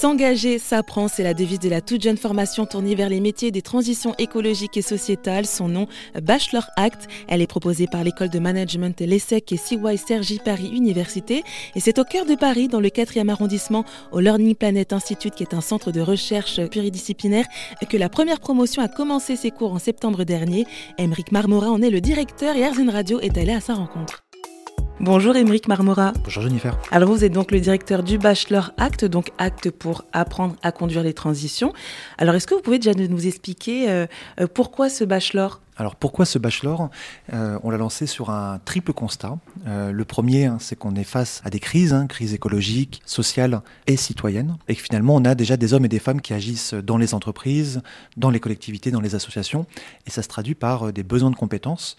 S'engager, s'apprend, c'est la devise de la toute jeune formation tournée vers les métiers des transitions écologiques et sociétales. Son nom, Bachelor Act. Elle est proposée par l'école de management l'ESSEC et CY Sergi Paris Université. Et c'est au cœur de Paris, dans le 4e arrondissement, au Learning Planet Institute, qui est un centre de recherche pluridisciplinaire, que la première promotion a commencé ses cours en septembre dernier. Émeric Marmora en est le directeur et Arzine Radio est allé à sa rencontre. Bonjour Émeric Marmora. Bonjour Jennifer. Alors vous êtes donc le directeur du Bachelor Act, donc Acte pour apprendre à conduire les transitions. Alors est-ce que vous pouvez déjà nous expliquer euh, euh, pourquoi ce bachelor? Alors pourquoi ce bachelor? Euh, On l'a lancé sur un triple constat. Euh, le premier, hein, c'est qu'on est face à des crises, hein, crises écologiques, sociales et citoyennes, et que finalement on a déjà des hommes et des femmes qui agissent dans les entreprises, dans les collectivités, dans les associations, et ça se traduit par des besoins de compétences.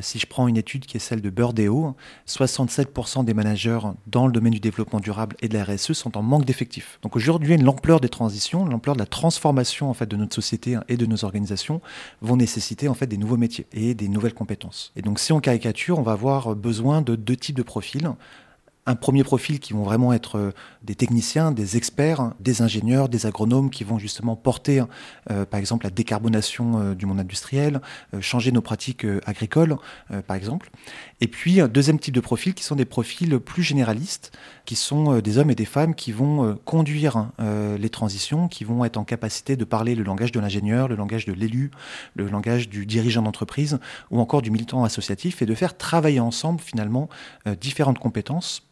Si je prends une étude qui est celle de Burdeo, 67% des managers dans le domaine du développement durable et de la RSE sont en manque d'effectifs. Donc aujourd'hui, l'ampleur des transitions, l'ampleur de la transformation en fait de notre société et de nos organisations vont nécessiter en fait des nouveaux métiers et des nouvelles compétences. Et donc si on caricature, on va avoir besoin de deux types de profils un premier profil qui vont vraiment être euh, des techniciens, des experts, des ingénieurs, des agronomes qui vont justement porter, euh, par exemple, la décarbonation euh, du monde industriel, changer nos pratiques agricoles, par exemple. Et puis, un deuxième type de profil qui sont des profils plus généralistes, qui sont des hommes et des femmes qui vont conduire les transitions, qui vont être en capacité de parler le langage de l'ingénieur, le langage de l'élu, le langage du dirigeant d'entreprise ou encore du militant associatif et de faire travailler ensemble finalement différentes compétences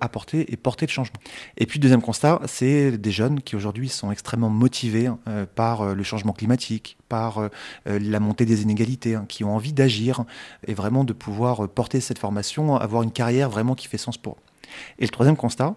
apporter et porter le changement. Et puis deuxième constat, c'est des jeunes qui aujourd'hui sont extrêmement motivés euh, par euh, le changement climatique, par euh, la montée des inégalités, hein, qui ont envie d'agir et vraiment de pouvoir porter cette formation, avoir une carrière vraiment qui fait sens pour eux. Et le troisième constat,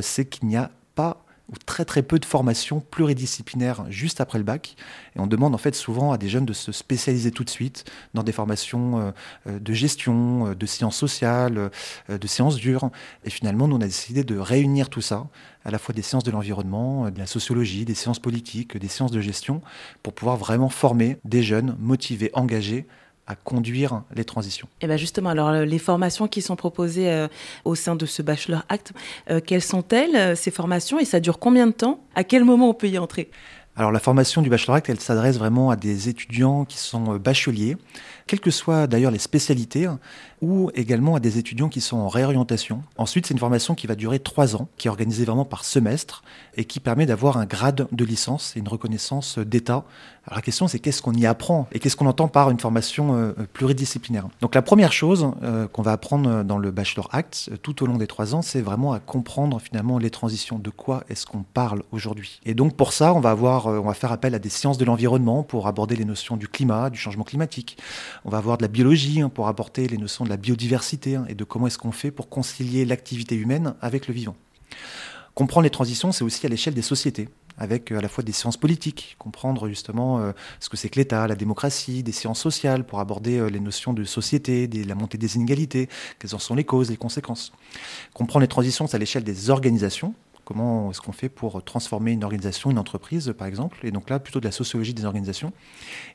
c'est qu'il n'y a pas ou très très peu de formations pluridisciplinaires juste après le bac. Et on demande en fait souvent à des jeunes de se spécialiser tout de suite dans des formations euh, euh, de gestion, euh, de sciences sociales, de sciences dures. Et finalement, nous on a décidé de réunir tout ça, à la fois des sciences de l'environnement, de la sociologie, des sciences politiques, des sciences de gestion, pour pouvoir vraiment former des jeunes motivés, engagés à conduire les transitions. Et eh bien justement, alors euh, les formations qui sont proposées euh, au sein de ce Bachelor Act, euh, quelles sont-elles, ces formations, et ça dure combien de temps? À quel moment on peut y entrer? Alors la formation du Bachelor Act, elle s'adresse vraiment à des étudiants qui sont bacheliers, quelles que soient d'ailleurs les spécialités, hein, ou également à des étudiants qui sont en réorientation. Ensuite, c'est une formation qui va durer trois ans, qui est organisée vraiment par semestre et qui permet d'avoir un grade de licence et une reconnaissance d'État. Alors la question, c'est qu'est-ce qu'on y apprend et qu'est-ce qu'on entend par une formation euh, pluridisciplinaire? Donc la première chose euh, qu'on va apprendre dans le Bachelor Act euh, tout au long des trois ans, c'est vraiment à comprendre finalement les transitions. De quoi est-ce qu'on parle aujourd'hui? Et donc pour ça, on va avoir, on va faire appel à des sciences de l'environnement pour aborder les notions du climat, du changement climatique. On va avoir de la biologie hein, pour apporter les notions de la biodiversité hein, et de comment est-ce qu'on fait pour concilier l'activité humaine avec le vivant. Comprendre les transitions, c'est aussi à l'échelle des sociétés, avec euh, à la fois des sciences politiques, comprendre justement euh, ce que c'est que l'État, la démocratie, des sciences sociales pour aborder euh, les notions de société, la montée des inégalités, quelles en sont les causes, les conséquences. Comprendre les transitions, c'est à l'échelle des organisations, Comment est-ce qu'on fait pour transformer une organisation, une entreprise, par exemple Et donc là, plutôt de la sociologie des organisations.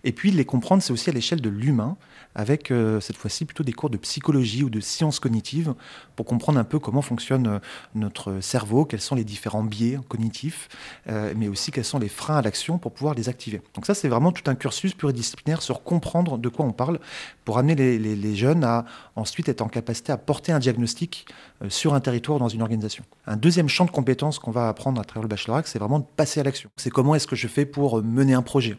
Et puis, les comprendre, c'est aussi à l'échelle de l'humain, avec euh, cette fois-ci plutôt des cours de psychologie ou de sciences cognitives, pour comprendre un peu comment fonctionne euh, notre cerveau, quels sont les différents biais cognitifs, euh, mais aussi quels sont les freins à l'action pour pouvoir les activer. Donc ça, c'est vraiment tout un cursus pluridisciplinaire sur comprendre de quoi on parle, pour amener les, les jeunes à ensuite être en capacité à porter un diagnostic sur un territoire dans une organisation. Un deuxième champ de compétences ce qu'on va apprendre à travers le baccalauréat, c'est vraiment de passer à l'action. C'est comment est-ce que je fais pour mener un projet?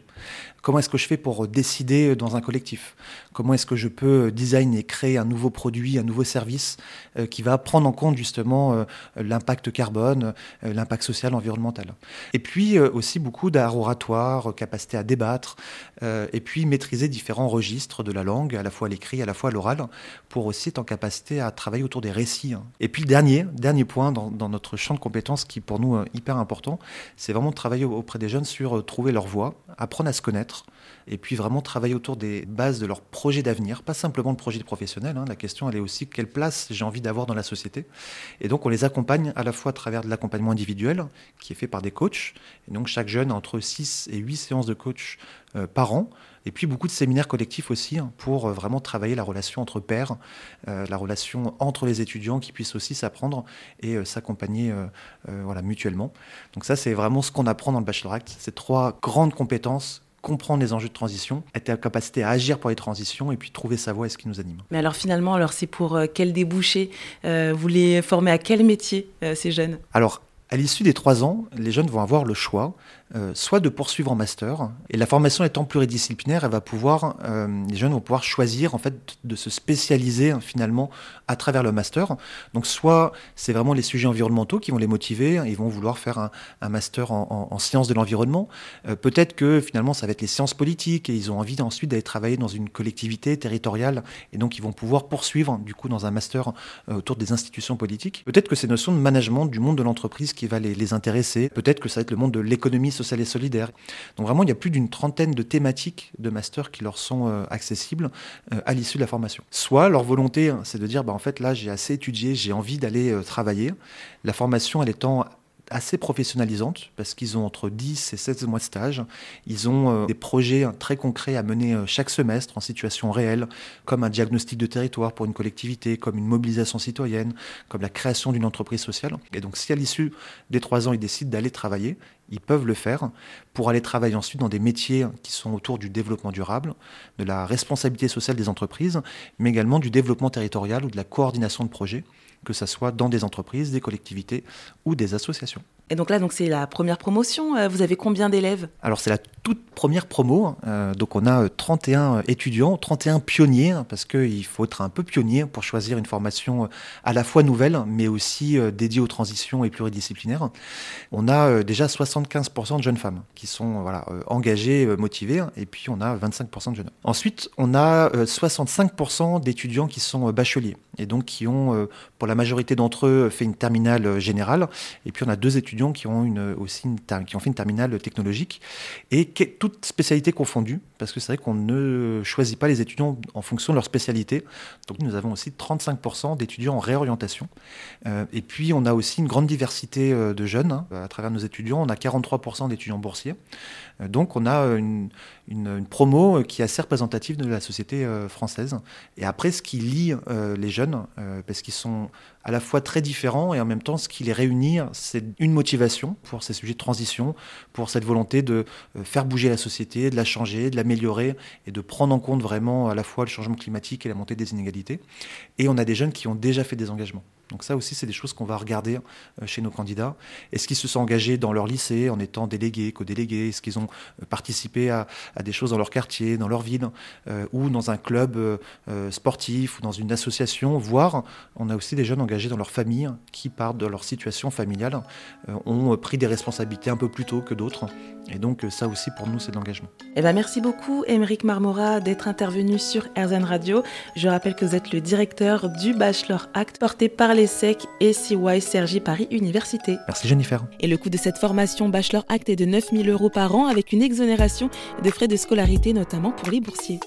Comment est-ce que je fais pour décider dans un collectif? Comment est-ce que je peux design et créer un nouveau produit, un nouveau service euh, qui va prendre en compte justement euh, l'impact carbone, euh, l'impact social, environnemental? Et puis aussi beaucoup d'art oratoire, capacité à débattre, et puis maîtriser différents registres de la langue, à la fois l'écrit, à la fois l'oral, pour aussi être en capacité à travailler autour des récits. Et puis dernier, dernier point dans, notre champ de compétences qui pour nous est hyper important, c'est vraiment de travailler auprès des jeunes sur trouver leur voie, apprendre à se connaître, et puis vraiment travailler autour des bases de leur projet d'avenir, pas simplement le projet professionnel. Hein. La question, elle est aussi quelle place j'ai envie d'avoir dans la société. Et donc, on les accompagne à la fois à travers de l'accompagnement individuel, qui est fait par des coachs. Donc, chaque jeune a entre 6 et 8 séances de coach euh, par an Et puis beaucoup de séminaires collectifs aussi hein, pour vraiment travailler la relation entre pairs, la relation entre les étudiants qui puissent aussi s'apprendre et s'accompagner voilà, mutuellement. Donc ça, c'est vraiment ce qu'on apprend dans le Bachelor Act. Ces trois grandes compétences comprendre les enjeux de transition, être en capacité à agir pour les transitions et puis trouver sa voie et ce qui nous anime. Mais alors finalement, alors c'est pour quel débouché Vous les formez à quel métier ces jeunes? Alors à l'issue des trois ans, les jeunes vont avoir le choix euh, soit de poursuivre en master, et la formation étant pluridisciplinaire, elle va pouvoir, euh, les jeunes vont pouvoir choisir en fait de se spécialiser hein, finalement à travers le master. Donc soit c'est vraiment les sujets environnementaux qui vont les motiver, ils vont vouloir faire un, master en, sciences de l'environnement. Euh, peut-être que finalement ça va être les sciences politiques et ils ont envie ensuite d'aller travailler dans une collectivité territoriale et donc ils vont pouvoir poursuivre du coup dans un master autour des institutions politiques. Peut-être que c'est notions de management du monde de l'entreprise qui va les, intéresser. Peut-être que ça va être le monde de l'économie sociale et solidaire. Donc vraiment, il y a plus d'une trentaine de thématiques de master qui leur sont euh, accessibles euh, à l'issue de la formation. Soit leur volonté, hein, c'est de dire, bah, en fait, là, j'ai assez étudié, j'ai envie d'aller euh, travailler. La formation, elle étant assez professionnalisante parce qu'ils ont entre 10 et 16 mois de stage. Ils ont euh, des projets hein, très concrets à mener euh, chaque semestre en situation réelle, comme un diagnostic de territoire pour une collectivité, comme une mobilisation citoyenne, comme la création d'une entreprise sociale. Et donc si à l'issue des trois ans, ils décident d'aller travailler, ils peuvent le faire pour aller travailler ensuite dans des métiers qui sont autour du développement durable, de la responsabilité sociale des entreprises, mais également du développement territorial ou de la coordination de projets que ce soit dans des entreprises, des collectivités ou des associations. Et donc là, donc c'est la première promotion. Euh, vous avez combien d'élèves? Alors c'est la toute première promo. Euh, donc on a 31 euh, étudiants, 31 pionniers, hein, parce qu'il faut être un peu pionnier pour choisir une formation à la fois nouvelle, mais aussi dédiée aux transitions et pluridisciplinaires. On a déjà 75% de jeunes femmes qui sont voilà, engagées, motivées, et puis on a 25% de jeunes hommes. Ensuite, on a 65% d'étudiants qui sont bacheliers, et donc qui ont, pour la majorité d'entre eux, fait une terminale générale. Et puis on a deux étudiants qui ont une, aussi qui ont fait une terminale technologique et toutes spécialités confondues, parce que c'est vrai qu'on ne choisit pas les étudiants en fonction de leur spécialité. Donc nous avons aussi 35% d'étudiants en réorientation. Euh, et puis on a aussi une grande diversité euh, de jeunes hein, à travers nos étudiants. On a 43% d'étudiants boursiers. Euh, donc on a une, une, promo qui est assez représentative de la société française. Et après, ce qui lie les jeunes, parce qu'ils sont à la fois très différents et en même temps, ce qui les réunit, c'est une motivation pour ces sujets de transition, pour cette volonté de faire bouger la société, de la changer, de l'améliorer et de prendre en compte vraiment à la fois le changement climatique et la montée des inégalités. Et on a des jeunes qui ont déjà fait des engagements. Donc ça aussi, c'est des choses qu'on va regarder euh, chez nos candidats. Est-ce qu'ils se sont engagés dans leur lycée en étant délégués, co-délégués? Est-ce qu'ils ont euh, participé à, des choses dans leur quartier, dans leur ville, euh, ou dans un club sportif, ou dans une association? Voire, on a aussi des jeunes engagés dans leur famille qui, par de leur situation familiale, ont pris des responsabilités un peu plus tôt que d'autres. Et donc ça aussi, pour nous, c'est de l'engagement. Eh ben, merci beaucoup, Émeric Marmora, d'être intervenu sur RZN Radio. Je rappelle que vous êtes le directeur du Bachelor Act porté par l'ESSEC et CY Sergi Paris Université. Merci Jennifer. Et le coût de cette formation Bachelor Act est de 9000 euros par an avec une exonération de frais de scolarité notamment pour les boursiers.